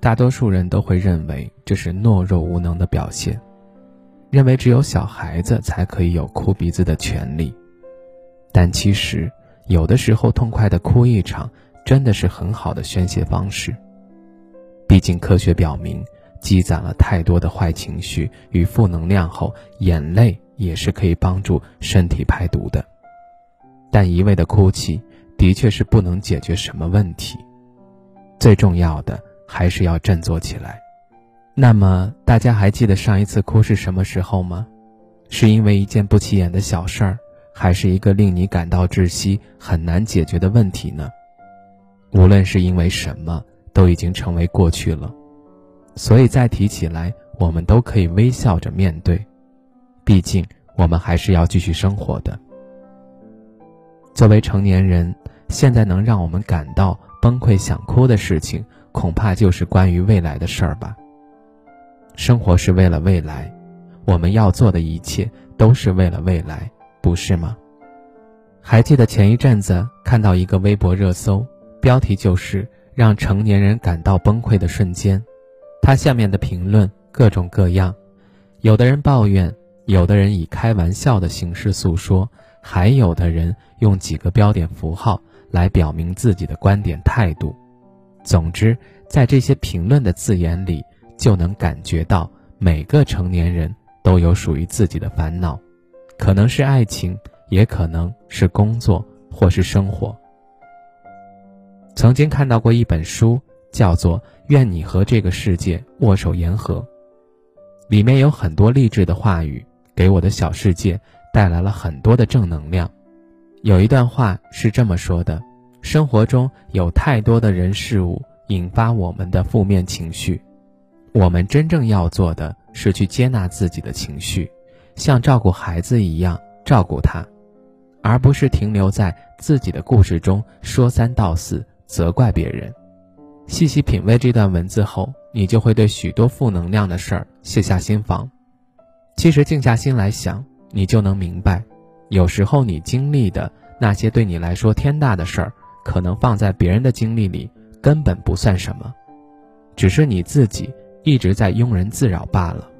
大多数人都会认为这是懦弱无能的表现，认为只有小孩子才可以有哭鼻子的权利。但其实，有的时候痛快的哭一场，真的是很好的宣泄方式。毕竟科学表明，积攒了太多的坏情绪与负能量后，眼泪也是可以帮助身体排毒的。但一味的哭泣，的确是不能解决什么问题。最重要的还是要振作起来。那么，大家还记得上一次哭是什么时候吗？是因为一件不起眼的小事儿，还是一个令你感到窒息、很难解决的问题呢？无论是因为什么，都已经成为过去了。所以再提起来，我们都可以微笑着面对。毕竟，我们还是要继续生活的。作为成年人，现在能让我们感到。崩溃想哭的事情，恐怕就是关于未来的事儿吧。生活是为了未来，我们要做的一切都是为了未来，不是吗？还记得前一阵子看到一个微博热搜，标题就是“让成年人感到崩溃的瞬间”，它下面的评论各种各样，有的人抱怨，有的人以开玩笑的形式诉说，还有的人用几个标点符号。来表明自己的观点态度。总之，在这些评论的字眼里，就能感觉到每个成年人都有属于自己的烦恼，可能是爱情，也可能是工作，或是生活。曾经看到过一本书，叫做《愿你和这个世界握手言和》，里面有很多励志的话语，给我的小世界带来了很多的正能量。有一段话是这么说的：生活中有太多的人事物引发我们的负面情绪，我们真正要做的是去接纳自己的情绪，像照顾孩子一样照顾他，而不是停留在自己的故事中说三道四，责怪别人。细细品味这段文字后，你就会对许多负能量的事儿卸下心防。其实静下心来想，你就能明白。有时候你经历的那些对你来说天大的事儿，可能放在别人的经历里根本不算什么，只是你自己一直在庸人自扰罢了。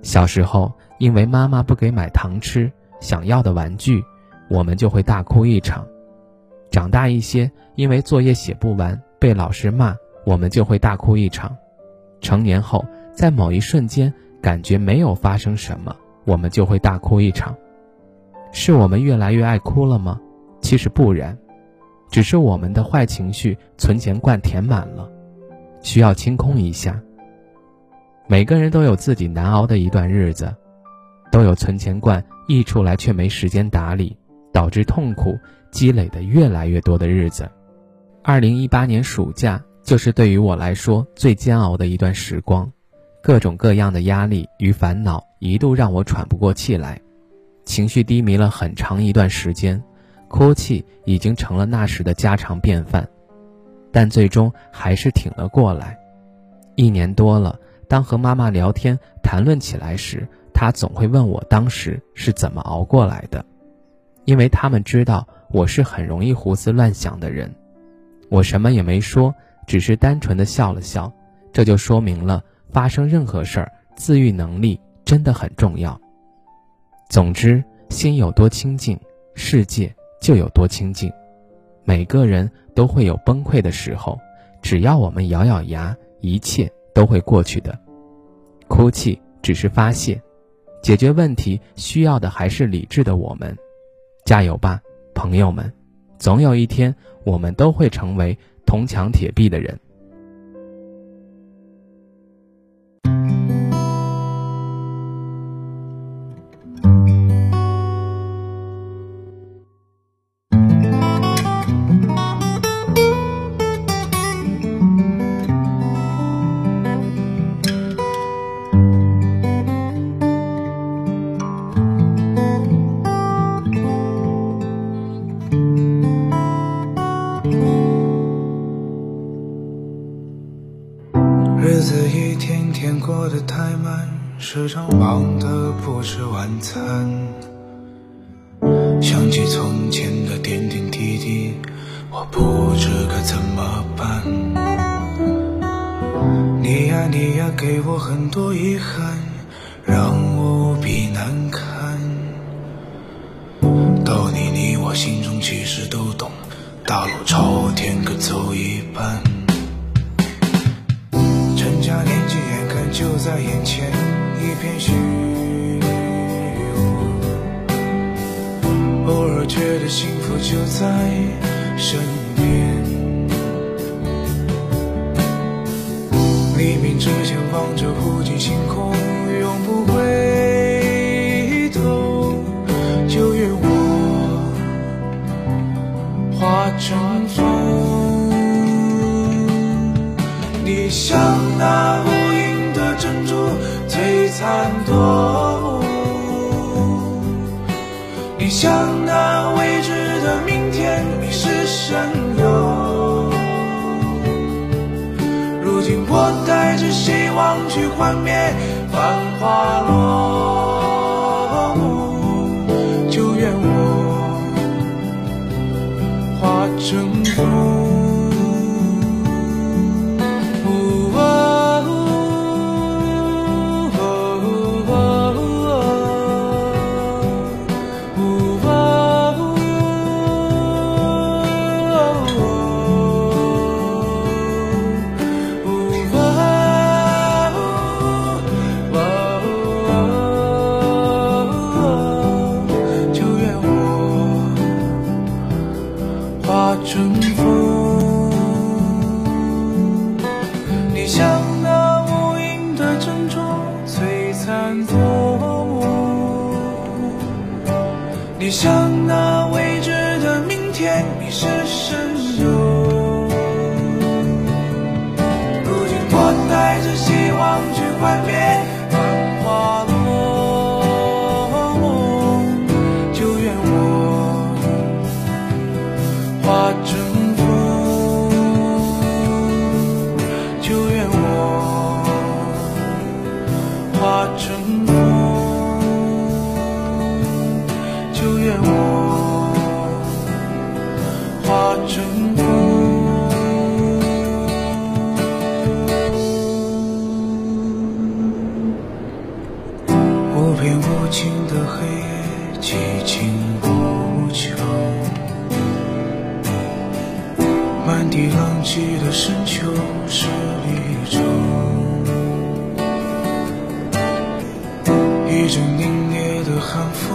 小时候因为妈妈不给买糖吃，想要的玩具，我们就会大哭一场；长大一些，因为作业写不完被老师骂，我们就会大哭一场；成年后，在某一瞬间感觉没有发生什么，我们就会大哭一场。是我们越来越爱哭了吗？其实不然，只是我们的坏情绪存钱罐填满了，需要清空一下。每个人都有自己难熬的一段日子，都有存钱罐溢出来却没时间打理，导致痛苦积累的越来越多的日子。二零一八年暑假就是对于我来说最煎熬的一段时光，各种各样的压力与烦恼一度让我喘不过气来。情绪低迷了很长一段时间，哭泣已经成了那时的家常便饭，但最终还是挺了过来。一年多了，当和妈妈聊天谈论起来时，她总会问我当时是怎么熬过来的，因为他们知道我是很容易胡思乱想的人。我什么也没说，只是单纯的笑了笑，这就说明了发生任何事儿，自愈能力真的很重要。总之，心有多清净，世界就有多清静。每个人都会有崩溃的时候，只要我们咬咬牙，一切都会过去的。哭泣只是发泄，解决问题需要的还是理智的我们。加油吧，朋友们！总有一天，我们都会成为铜墙铁壁的人。时常忙得不吃晚餐。想起从前的点点滴滴，我不知该怎么办。你呀你呀，给我很多遗憾，让我无比难堪。道理你我心中其实都懂，大路朝天各走一半。成家年纪眼看就在眼前，一片虚无，偶尔觉得幸福就在身边。黎明之前望着无尽星空，永不回头，就愿我化成风。你像那无垠的珍珠，璀璨夺目；你向那未知的明天，迷失神游。如今我带着希望去幻灭繁华落做我；你像那未知的明天，迷失神游。如今我带着希望去幻灭尽的黑夜，寂静无求。满地狼藉的深秋是离愁，一阵凛冽的寒风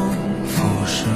拂身